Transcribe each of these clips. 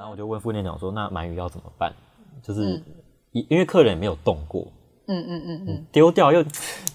然后我就问副店长说：“那鳗鱼要怎么办？就是因因为客人也没有动过，嗯嗯嗯嗯，丢掉又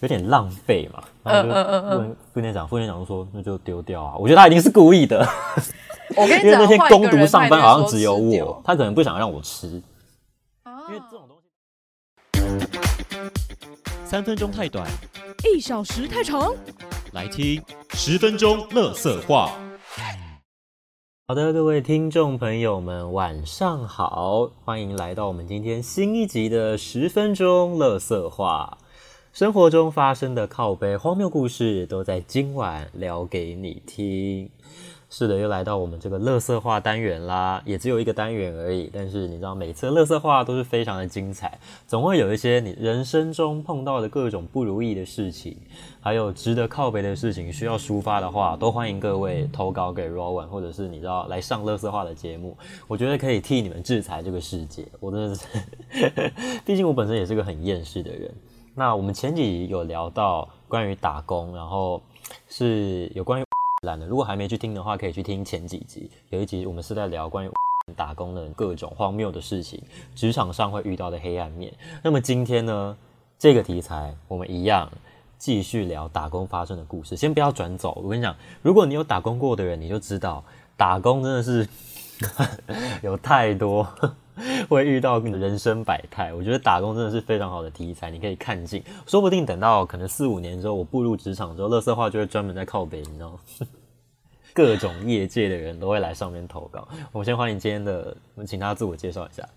有点浪费嘛。”然后嗯嗯嗯就问副店长，副店长就说：“那就丢掉啊。”我觉得他一定是故意的，我跟你讲，因为那天攻读上班好像只有我，他可能不想让我吃，啊因为这种东西。三分钟太短，一小时太长，来听十分钟乐色话。好的，各位听众朋友们，晚上好，欢迎来到我们今天新一集的十分钟乐色话。生活中发生的靠背荒谬故事，都在今晚聊给你听。是的，又来到我们这个乐色化单元啦，也只有一个单元而已。但是你知道，每次乐色化都是非常的精彩，总会有一些你人生中碰到的各种不如意的事情，还有值得靠背的事情需要抒发的话，都欢迎各位投稿给 Rowan，或者是你知道来上乐色化的节目，我觉得可以替你们制裁这个世界。我真的是，毕竟我本身也是个很厌世的人。那我们前几集有聊到关于打工，然后是有关于如果还没去听的话，可以去听前几集。有一集我们是在聊关于 打工的各种荒谬的事情，职场上会遇到的黑暗面。那么今天呢，这个题材我们一样继续聊打工发生的故事。先不要转走，我跟你讲，如果你有打工过的人，你就知道打工真的是 有太多 会遇到你的人生百态。我觉得打工真的是非常好的题材，你可以看尽。说不定等到可能四五年之后，我步入职场之后，乐色话就会专门在靠北，你知道吗？各种业界的人都会来上面投稿。我们先欢迎今天的，我们请他自我介绍一下。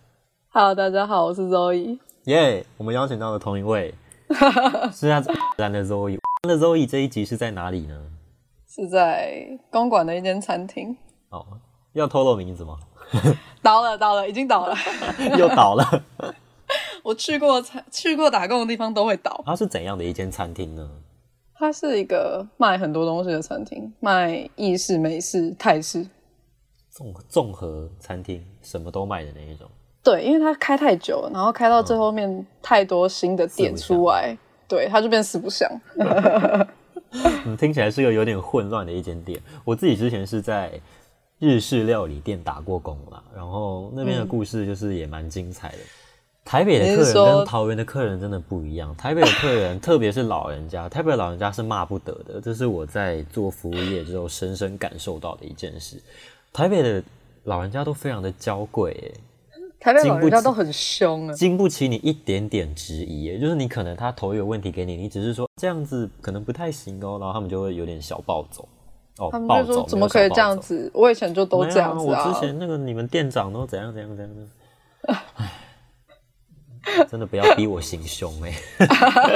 Hello，大家好，我是 Zoe。耶我们邀请到了同一位 是他然的 Zoe。的 Zoe 这一集是在哪里呢？是在公馆的一间餐厅，哦，要透露名字吗？倒了倒了，已经倒了。又倒了。我去过餐去过打工的地方都会倒。它是怎样的一间餐厅呢？它是一个卖很多东西的餐厅，卖意式、美式、泰式。综综合餐厅，什么都卖的那一种。对，因为它开太久了，然后开到最后面太多新的店出来，对，它就变四不像。嗯，听起来是个有点混乱的一间店。我自己之前是在日式料理店打过工啦，然后那边的故事就是也蛮精彩的。台北的客人跟桃园的客人真的不一样。台北的客人，特别是老人家，台北的老人家是骂不得的，这是我在做服务业之后深深感受到的一件事。台北的老人家都非常的娇贵，耶，台北老人家都很凶啊，经不起你一点点质疑耶，就是你可能他投一个问题给你，你只是说这样子可能不太行哦，然后他们就会有点小暴走。哦，他们就说怎么可以这样？子？我以前就都这样子啊之。前那个你们店长都怎样怎样怎样的，唉，真的不要逼我行凶哎、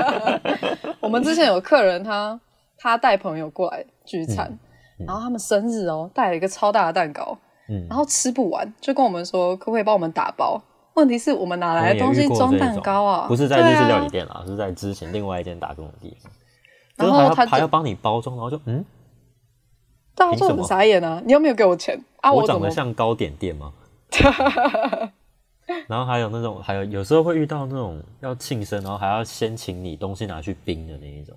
我们之前有客人他他带朋友过来聚餐，嗯然后他们生日哦带了一个超大的蛋糕，嗯然后吃不完，就跟我们说可不可以帮我们打包？问题是我们哪来的东西装蛋糕啊？不是在日式料理店啦，是在之前另外一间打工的地方。然后他还要帮你包装，然后就嗯，大什么傻眼啊！你又没有给我钱啊？我长得像糕点店吗？然后还有那种，还有有时候会遇到那种要庆生，然后还要先请你东西拿去冰的那一种，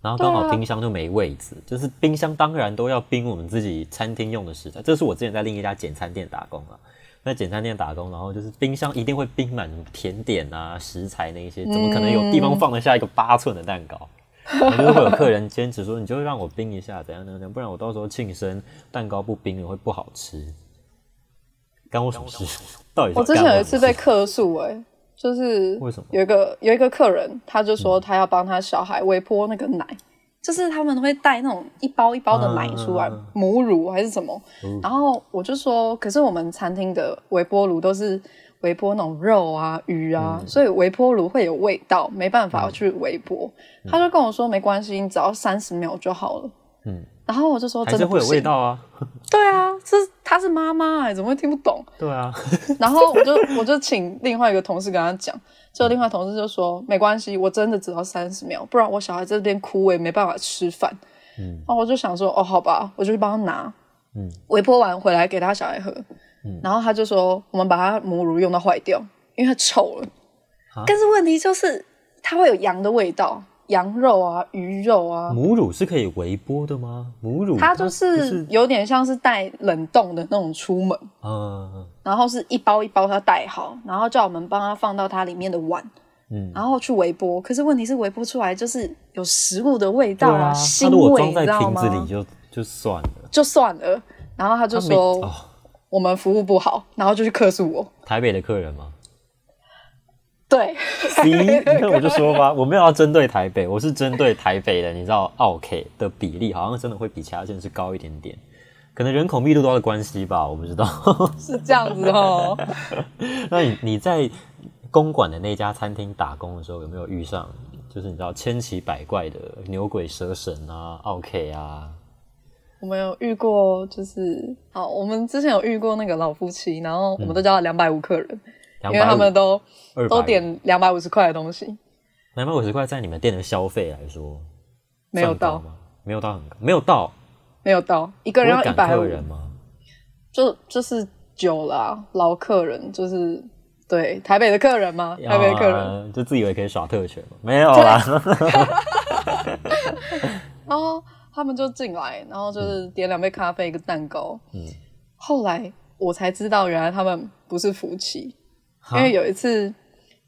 然后刚好冰箱就没位置，就是冰箱当然都要冰我们自己餐厅用的食材。这是我之前在另一家简餐店打工啊，在简餐店打工，然后就是冰箱一定会冰满甜点啊、食材那一些，怎么可能有地方放得下一个八寸的蛋糕？然后就是会有客人坚持说，你就会让我冰一下，怎样怎样，不然我到时候庆生蛋糕不冰了会不好吃。干我什么事？到底是我之前有一次被客诉，哎，就是为什么？有一个有一个客人，他就说他要帮他小孩微波那个奶，就是他们会带那种一包一包的奶出来，嗯。母乳还是什么，然后我就说，可是我们餐厅的微波炉都是微波那种肉啊、鱼啊，嗯所以微波炉会有味道，没办法去微波。他就跟我说没关系，你只要三十秒就好了。嗯，然后我就说真的会有味道啊。对啊，这他是妈妈哎，怎么会听不懂？对啊，然后我就我就请另外一个同事跟他讲，结果另外同事就说没关系，我真的只要三十秒，不然我小孩在这边哭，我也没办法吃饭。嗯然后我就想说，哦，好吧，我就去帮他拿，嗯微波完回来给他小孩喝，嗯然后他就说我们把它母乳用到坏掉，因为它臭了啊。但是问题就是它会有羊的味道，羊肉啊、鱼肉啊，母乳是可以微波的吗？母乳它就是有点像是带冷冻的那种出门，嗯然后是一包一包它带好，然后叫我们帮它放到它里面的碗，嗯，然后去微波。可是问题是微波出来就是有食物的味道啊，腥味，装在你知道吗？瓶子里就就算了。就算了，然后他就说哦，我们服务不好，然后就去客诉我。台北的客人吗？对你看我就说吧，我没有要针对台北，我是针对台北的，你知道奥 K 的比例好像真的会比其他县市高一点点，可能人口密度多的关系吧，我不知道。是这样子哦。那你你在公馆的那家餐厅打工的时候，有没有遇上就是你知道千奇百怪的牛鬼蛇神啊、奥 K 啊？我们有遇过，就是好，我们之前有遇过那个老夫妻，然后我们都叫他两百五客人，因为他们都250都点两百五十块的东西，两百五十块，在你们店的消费来说，没有到，算高吗？没有到很高，没有到。没有到，一个人要一百五客，人吗？就就是酒啦，老客人就是对台北的客人吗？台北的客人，啊就自以为可以耍特权吗？没有啦。然后他们就进来，然后就是点两杯咖啡，一个蛋糕。嗯后来我才知道，原来他们不是夫妻，因为有一次，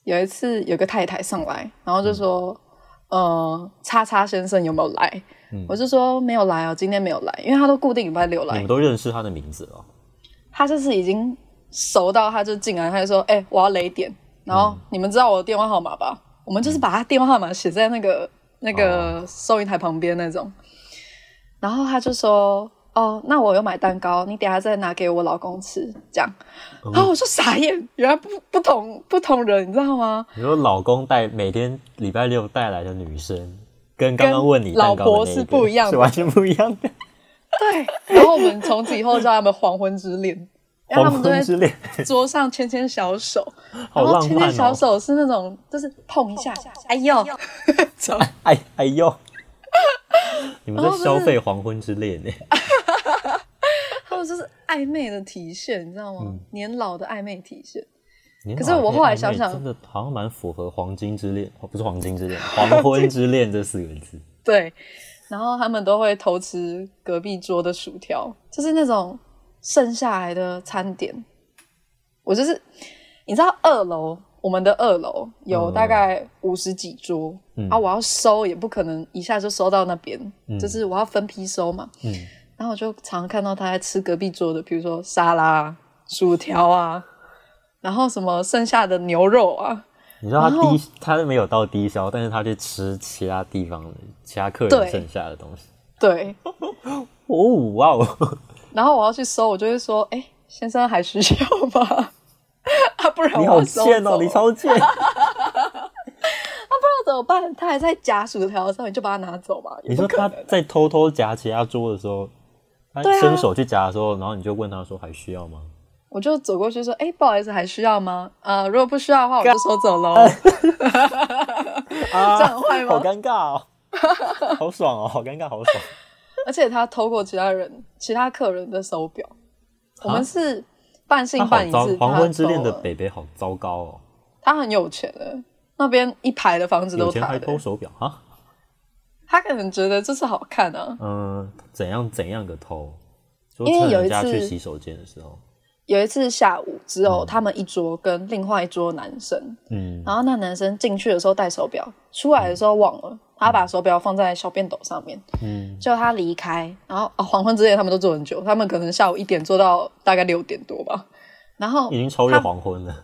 有一次有个太太上来，然后就说：“呃，叉叉先生有没有来？”嗯我就说没有来哦，今天没有来，因为他都固定礼拜六来你们。都认识他的名字了？他就是已经熟到，他就进来，他就说：“哎、我要雷点。”然后、你们知道我的电话号码吧？我们就是把他电话号码写在那个那个收银台旁边那种。然后他就说：“哦，那我有买蛋糕，你等下再拿给我老公吃。”这样，然后我就傻眼，原来不不同不同人，你知道吗？你说老公带每天礼拜六带来的女生，跟刚刚问你蛋糕的老婆是不一样的是完全不一样的。对，然后我们从此以后叫他们黄昏之恋，黄们都在昏之恋，桌上牵牵小手，好然后牵牵小哦！手是那种就是碰一下，哎呦，哎 哎呦，你们在消费黄昏之恋呢？他们就是暧昧的体现，你知道吗？嗯年老的暧昧体现。可可是我后来想想真的好像蛮符合黄金之恋，哦不是黄金之恋，黄昏之恋这四个字。对，然后他们都会偷吃隔壁桌的薯条，就是那种剩下来的餐点。我就是，你知道二楼我们的二楼有嗯大概五十几桌、嗯啊，我要收也不可能一下就收到那边，嗯就是我要分批收嘛。嗯，然后我就常看到他在吃隔壁桌的，比如说沙拉啊、薯条啊，然后什么剩下的牛肉啊，你知道他低，他没有到低消，但是他去吃其他地方的其他客人剩下的东西。对。哦哇哦！然后我要去收，我就会说：“哎、先生还需要吗？啊，不然我你好贱哦，走你超贱！那怎么办？他还在夹薯条的时候，你就把它拿走嘛？也你说他在偷偷夹其他桌的时候，他伸手去夹的时候，然后你就问他说还需要吗？我就走过去说：“哎、不好意思，还需要吗？啊、如果不需要的话，我就收走喽。啊这样坏吗好尴尬哦，好爽哦，好尴尬，好爽。而且他偷过其他人、其他客人的手表，我们是半信半疑是，黄昏之恋的北北好糟糕哦，他很有钱的，那边一排的房子有钱还偷手表啊？他可能觉得这是好看啊。嗯，怎样怎样个偷？因为有一次去洗手间的时候，有一次下午，只有他们一桌跟另外一桌男生，嗯，然后那男生进去的时候戴手表，出来的时候忘了，他把手表放在小便斗上面。嗯，就他离开，然后、啊、黄昏之夜他们都做很久，他们可能下午一点做到大概六点多吧。然后已经超越黄昏了。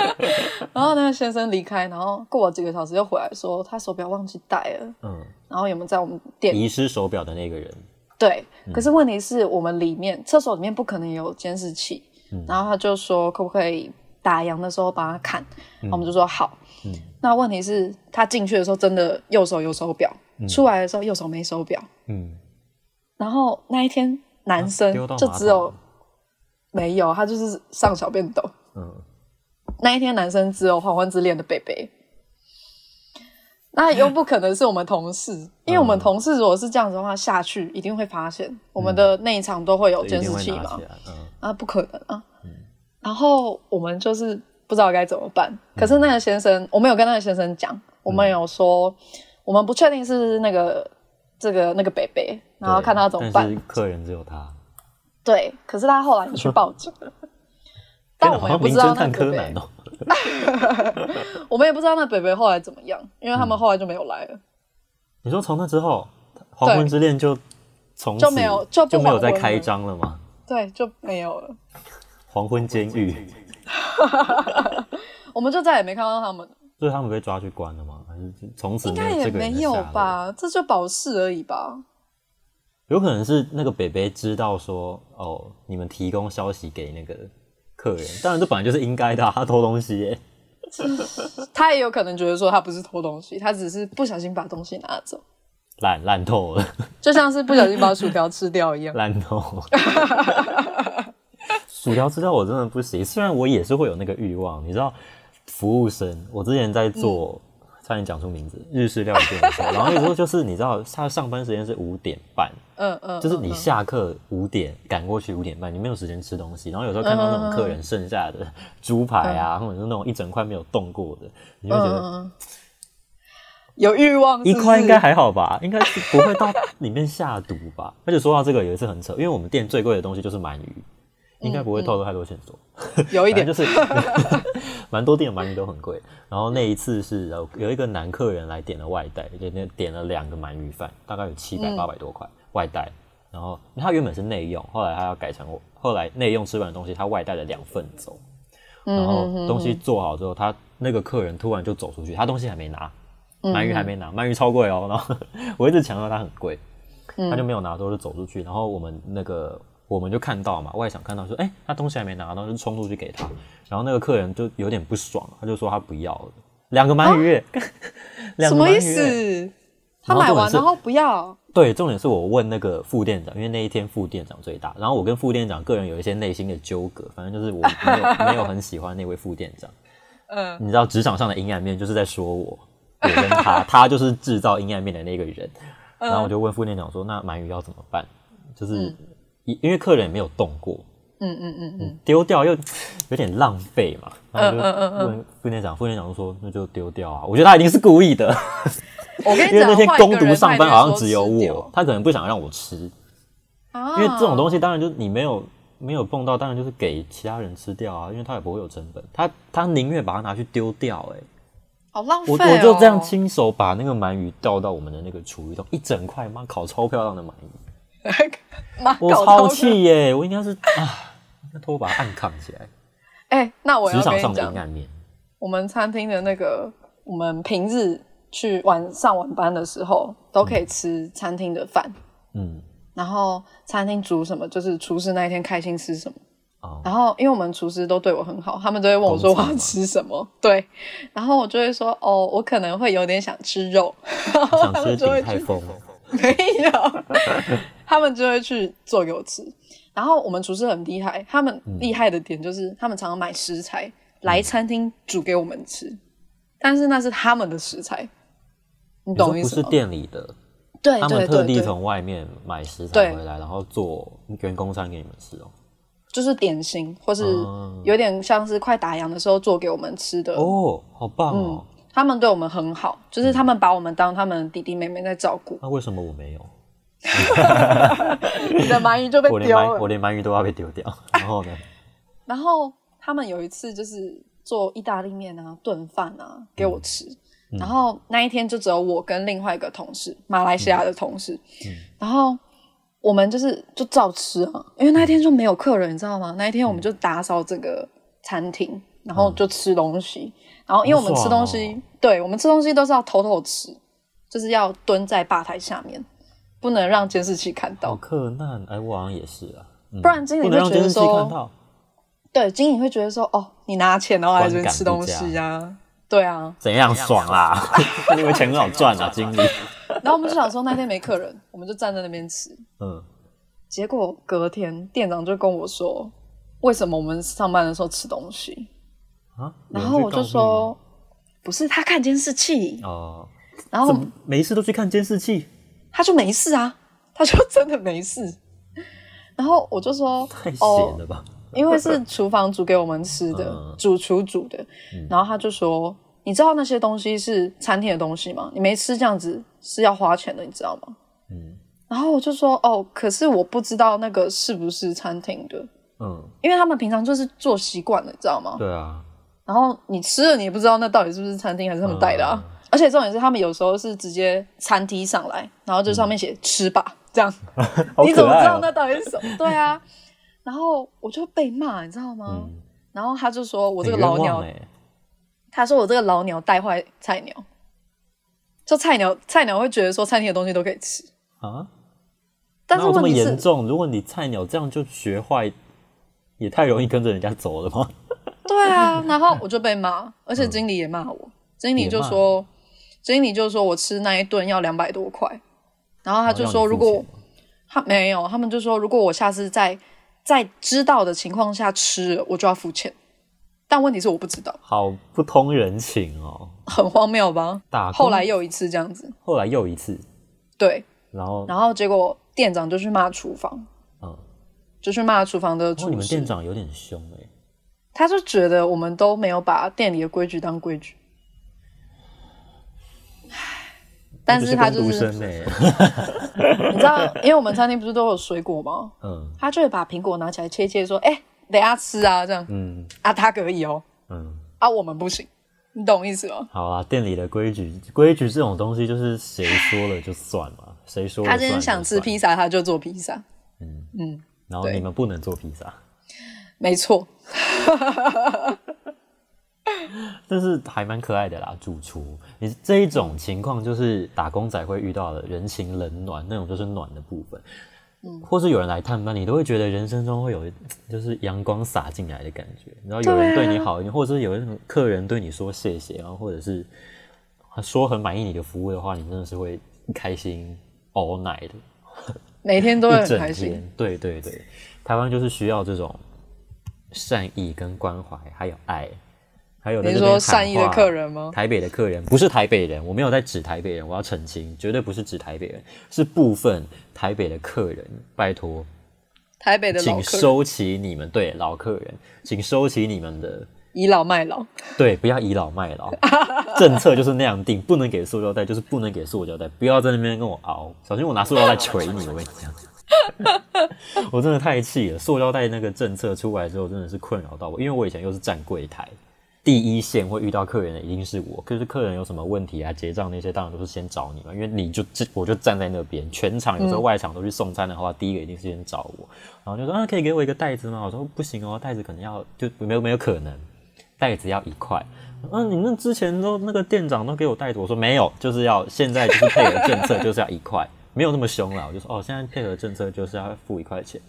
然后那个先生离开，然后过了几个小时又回来说他手表忘记带了，嗯，然后有没有在我们店里？遗失手表的那个人，对，嗯可是问题是我们里面厕所里面不可能有监视器，嗯然后他就说可不可以打烊的时候帮他看，我们就说好。嗯那问题是，他进去的时候真的右手有手表，出来的时候右手没手表。嗯，然后那一天男生就只有了没有，他就是上小便斗。嗯，那一天男生只有黄昏之恋的贝贝。那又不可能是我们同事，因为我们同事如果是这样子的话，下去一定会发现我们的内场都会有监视器嘛啊，不可能啊。然后我们就是不知道该怎么办。可是那个先生，我们有跟那个先生讲，我们有说，我们不确定是那个这个那个北北，然后看他怎么办。客人只有他，对，可是他后来去报警了，但我们也不知道那看北北柯南，哦。我们也不知道那北北后来怎么样，因为他们后来就没有来了。你说从那之后，《黄昏之恋》就从此就没有就没有再开张了吗？对，就没有了，黄昏监狱，我们就再也没看到他们。所以他们被抓去关了吗？还是从此应该也没有？吧，这就保释而已吧。有可能是那个北北知道说，哦，你们提供消息给那个客人，当然这本来就是应该的、啊，他偷东西耶。他也有可能觉得说他不是偷东西，他只是不小心把东西拿走，烂烂透了，就像是不小心把薯条吃掉一样。烂透了。薯条吃掉我真的不行，虽然我也是会有那个欲望，你知道，服务生，我之前在做，差点讲出名字，日式料理店的时候，然后有时候就是你知道，他上班时间是五点半，嗯嗯，就是你下课五点赶过去五点半，你没有时间吃东西，然后有时候看到那种客人剩下的猪排啊，或者是那种一整块没有动过的，你就觉得有欲望是是一块应该还好吧，应该是不会到里面下毒吧。而且说到这个，有一次很扯，因为我们店最贵的东西就是鳗鱼，应该不会透露太多线索。有一点 就是 蛮多店的鳗鱼都很贵。然后那一次是呃有一个男客人来点了外带，就那点了两个鳗鱼饭，大概有七百八百多块外带。然后他原本是内用，后来他要改成我，后来内用吃完的东西他外带了两份走。然后东西做好之后，他那个客人突然就走出去，他东西还没拿，鳗鱼还没拿，鳗鱼超贵哦。然后 我一直强调它很贵，他就没有拿，之后就走出去。然后我们那个我们就看到嘛，外场看到说，哎、他东西还没拿，到就冲出去给他。然后那个客人就有点不爽，他就说他不要了，两个鳗鱼 什么意个鳗鱼耶？思？他买完然后不要，对，重点是我问那个副店长，因为那一天副店长最大，然后我跟副店长个人有一些内心的纠葛，反正就是我没有 没有很喜欢那位副店长。嗯，你知道职场上的阴暗面就是在说我，我跟他，他就是制造阴暗面的那个人。然后我就问副店长说：“那鳗鱼要怎么办？就是因因为客人也没有动过，嗯嗯嗯嗯，丢掉又 有点浪费嘛。”然后就问副店长，副店长就说：“那就丢掉啊。”我觉得他一定是故意的，我跟你讲，因为那天换一个攻读上班好像只有我，他可能不想让我吃。啊，因为这种东西西当然就是你没有没有碰到，当然就是给其他人吃掉啊，因为他也不会有成本，他他宁愿把它拿去丢掉、欸。好浪费、我哦。我就这样亲手把那个鳗鱼倒到我们的那个厨余桶，一整块，妈烤超漂亮的鳗鱼，妈我超气耶！我应该是啊，应该偷把它按扛起来，哎、那我要职场上跟你讲，的阴暗面。我们餐厅的那个，我们平日去晚上晚班的时候，都可以吃餐厅的饭。嗯，然后餐厅煮什么，就是厨师那一天开心吃什么。哦，然后因为我们厨师都对我很好，他们都会问我说我要吃什么，对，然后我就会说哦，我可能会有点想吃肉，然后他想吃们就会去鼎泰丰，没有，他们就会去做给我吃。然后我们厨师很厉害，他们厉害的点就是他们常常买食材来餐厅煮给我们吃，但是那是他们的食材，你懂意思吗？不是店里的，对他们特地从外面买食材回来，然后做员工餐给你们吃哦。就是点心，或是哦有点像是快打烊的时候做给我们吃的。哦，好棒哦！他们对我们很好，就是他们把我们当他们弟弟妹妹在照顾。那为什么我没有？你的鳗鱼就被丢我连鳗鱼都要被丢掉，然后呢？然后他们有一次就是做意大利面啊、炖饭啊给我吃，嗯。然后那一天就只有我跟另外一个同事，马来西亚的同事，嗯。然后我们就是就照吃啊，因为那一天就没有客人，你知道吗？那一天我们就打扫这个餐厅，然后就吃东西，然后因为我们吃东西，哦。对我们吃东西都是要偷偷吃，就是要蹲在吧台下面，不能让监视器看到好。克难，哎，我好像也是啊，嗯不然经理会觉得说，到，对，经理会觉得说，哦，你拿钱然后来这边吃东西啊，对啊。怎样爽啦？你以为钱很好赚啊，经理？然后我们就想说那天没客人，我们就站在那边吃。嗯，结果隔天店长就跟我说，为什么我们上班的时候吃东西？啊，然后我就说，不是他看监视器，哦，然后怎么没事都去看监视器？他就没事啊，他就 真的没事。然后我就说，太了吧？因为是厨房煮给我们吃的，嗯主厨煮的。然后他就说，你知道那些东西是餐厅的东西吗？你没吃这样子是要花钱的，你知道吗？嗯然后我就说哦，可是我不知道那个是不是餐厅的，嗯，因为他们平常就是做习惯了，你知道吗？对啊，然后你吃了，你也不知道那到底是不是餐厅还是他们带的啊。嗯而且重点是，他们有时候是直接餐梯上来，然后就上面写“吃吧”这样，好你怎么知道那到底是什么？对啊，然后我就被骂，你知道吗？嗯，然后他就说我我这个老鸟，哎，他说我这个老鸟带坏菜鸟，就菜鸟菜鸟会觉得说餐厅的东西都可以吃，啊，但是这么严重？如果你菜鸟这样就学坏，也太容易跟着人家走了吗？对啊，然后我就被骂，而且经理也骂我，经理就说，经理就说我吃那一顿要两百多块，然后他就说如果他没有，他们就说如果我下次在在知道的情况下吃，我就要付钱。但问题是我不知道，好不通人情哦。很荒谬吧？打工后来又一次这样子，后来又一次，对，然后然后结果店长就去骂厨房，嗯，就去骂厨房的哦，厨师你们店，长有点凶哎。他就觉得我们都没有把店里的规矩当规矩。但是他就是 你知道，因为我们餐厅不是都有水果吗？嗯。他就会把苹果拿起来切切，说：“哎、等下吃啊，这样嗯。啊，他可以哦，嗯，啊，我们不行，你懂意思吗？好啊，店里的规矩，规矩这种东西就是谁说了就算嘛，谁说了他今天想吃披萨，他就做披萨，嗯。嗯，然后你们不能做披萨，没错，但是还蛮可爱的啦。主厨，你这一种情况就是打工仔会遇到的人情冷暖，那种就是暖的部分。嗯或是有人来探班，你都会觉得人生中会有就是阳光洒进来的感觉。然后有人对你好一点，或者是有人客人对你说谢谢，然后或者是说很满意你的服务的话，你真的是会开心 all night 的。每天都会很开心。对对对，台湾就是需要这种善意跟关怀，还有爱，还有在你这边说善意的客人吗？台北的客人不是台北人，我没有在指台北人，我要澄清，绝对不是指台北人，是部分台北的客人，拜托，台北的老请收起你们对老客人，请收起你们的倚老卖老，对，不要倚老卖老，政策就是那样定，不能给塑胶袋，就是不能给塑胶袋，不要在那边跟我熬，小心我拿塑胶袋捶你，我跟你讲。我真的太气了，塑料袋那个政策出来之后，真的是困扰到我，因为我以前又是站柜台，第一线会遇到客人的一定是我，可是客人有什么问题啊，结账那些当然都是先找你嘛，因为你就我就站在那边，全场有时候外场都去送餐的话，第一个一定是先找我，然后就说啊，可以给我一个袋子吗？我说不行哦，袋子可能要就没有没有可能，袋子要一块。嗯、你那之前都那个店长都给我袋子，我说没有，就是要现在就是配合政策，就是要一块，没有那么凶了。我就说哦，现在配合政策就是要付一块钱。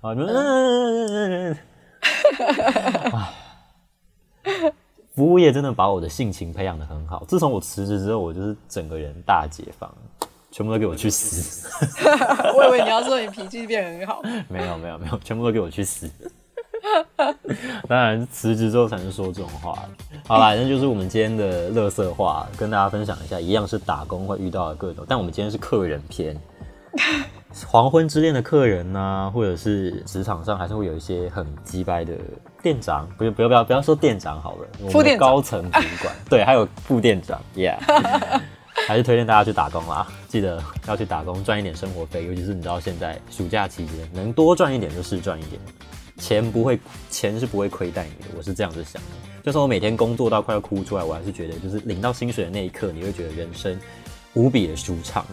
啊，你们嗯嗯嗯嗯啊，服务业真的把我的性情培养的很好。自从我辞职之后，我就是整个人大解放，全部都给我去死。我以为你要说你脾气变很好，没有没有没有，全部都给我去死！当然辞职之后才能说这种话。好啦，那就是我们今天的乐色话，跟大家分享一下，一样是打工会遇到的各种，但我们今天是客人篇。黄昏之恋的客人呐、或者是职场上还是会有一些很鸡掰的店长，不是不要不要不要说店长好了，我们的副店高层主管，对，还有副店长，Yeah，还是推荐大家去打工啦，记得要去打工赚一点生活费，尤其是你知道现在暑假期间能多赚一点就是赚一点，钱不会钱是不会亏待你的，我是这样子想的。就算我每天工作到快要哭出来，我还是觉得就是领到薪水的那一刻，你会觉得人生无比的舒畅。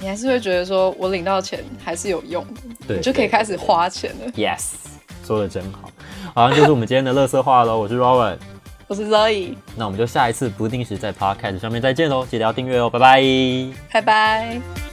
你还是会觉得说我领到钱还是有用的，对你就可以开始花钱了。Yes，说的真好。好，那就是我们今天的乐色话喽。我是 Rowan，我是 Zoe，那我们就下一次不定时在 Podcast 上面再见喽，记得要订阅哦，拜拜。拜拜。